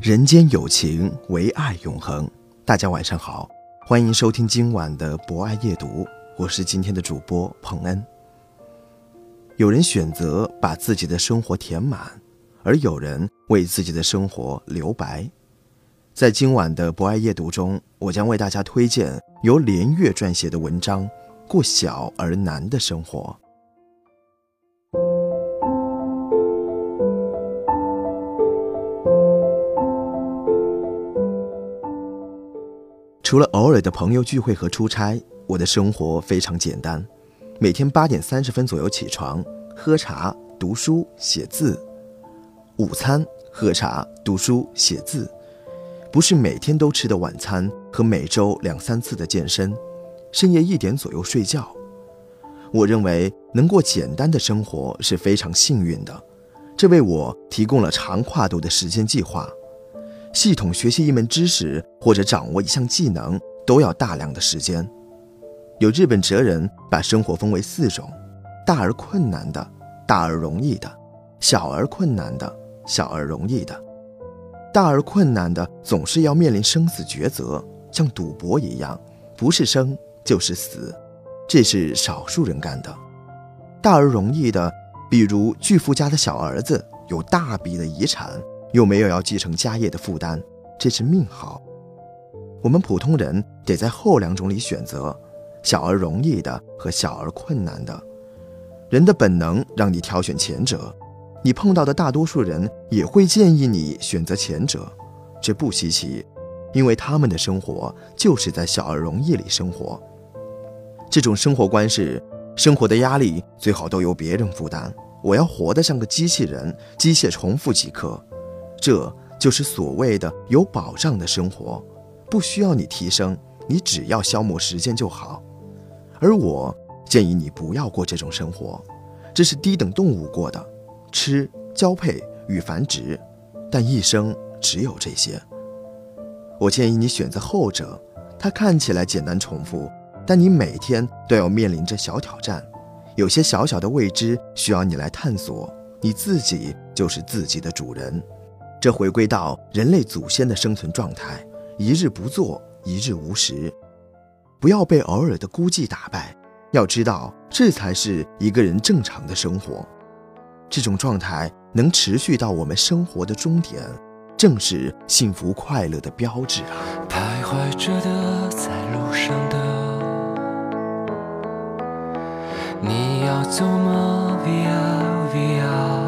人间有情，唯爱永恒。大家晚上好，欢迎收听今晚的博爱夜读，我是今天的主播彭恩。有人选择把自己的生活填满，而有人为自己的生活留白。在今晚的博爱夜读中，我将为大家推荐由连月撰写的文章《过小而难的生活》。除了偶尔的朋友聚会和出差，我的生活非常简单。每天八点三十分左右起床，喝茶、读书、写字。午餐喝茶、读书、写字，不是每天都吃的晚餐和每周两三次的健身。深夜一点左右睡觉。我认为能过简单的生活是非常幸运的，这为我提供了长跨度的时间计划。系统学习一门知识或者掌握一项技能，都要大量的时间。有日本哲人把生活分为四种：大而困难的、大而容易的、小而困难的、小而容易的。大而困难的总是要面临生死抉择，像赌博一样，不是生就是死，这是少数人干的。大而容易的，比如巨富家的小儿子有大笔的遗产。又没有要继承家业的负担，这是命好。我们普通人得在后两种里选择，小而容易的和小而困难的。人的本能让你挑选前者，你碰到的大多数人也会建议你选择前者，这不稀奇，因为他们的生活就是在小而容易里生活。这种生活观是：生活的压力最好都由别人负担，我要活得像个机器人，机械重复即可。这就是所谓的有保障的生活，不需要你提升，你只要消磨时间就好。而我建议你不要过这种生活，这是低等动物过的，吃、交配与繁殖，但一生只有这些。我建议你选择后者，它看起来简单重复，但你每天都要面临着小挑战，有些小小的未知需要你来探索，你自己就是自己的主人。这回归到人类祖先的生存状态：一日不做，一日无食。不要被偶尔的孤寂打败，要知道这才是一个人正常的生活。这种状态能持续到我们生活的终点，正是幸福快乐的标志啊！徘徊着的，在路上的，你要走吗？Via Via。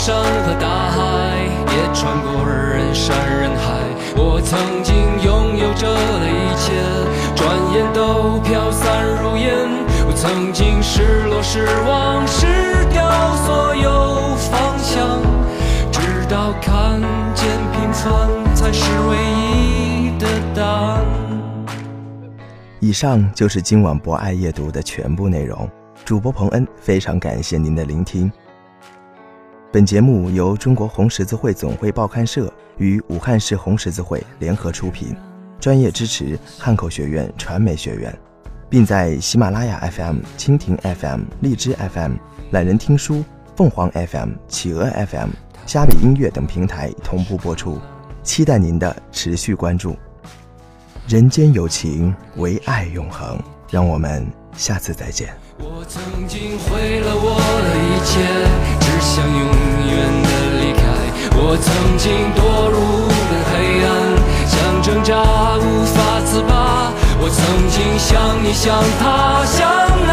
山和大海，也穿过人山人海。我曾经拥有着的一切，转眼都飘散如烟。我曾经失落、失望、失掉所有方向，直到看见平凡才是唯一的答案。以上就是今晚博爱夜读的全部内容。主播彭恩非常感谢您的聆听。本节目由中国红十字会总会报刊社与武汉市红十字会联合出品，专业支持汉口学院传媒学院，并在喜马拉雅 FM、蜻蜓 FM、荔枝 FM、懒人听书、凤凰 FM、企鹅 FM、虾米音乐等平台同步播出，期待您的持续关注。人间有情，唯爱永恒。让我们下次再见。我曾经毁了我的一切，想永远的离开。我曾经堕入无边黑暗，想挣扎无法自拔。我曾经像你像他，像那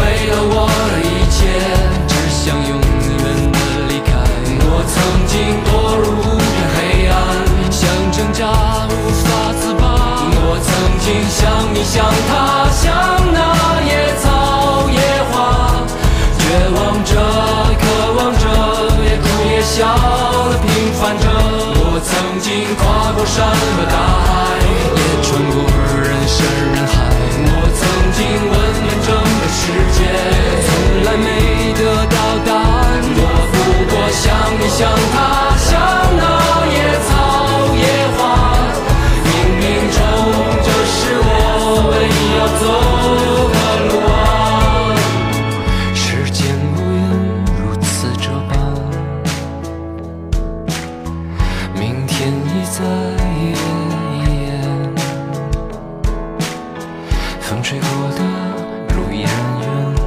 曾经像你像他，像那野草野花，绝望着，渴望着，也哭也笑的平凡着。我曾经跨过山和大海，风吹过的路依然远，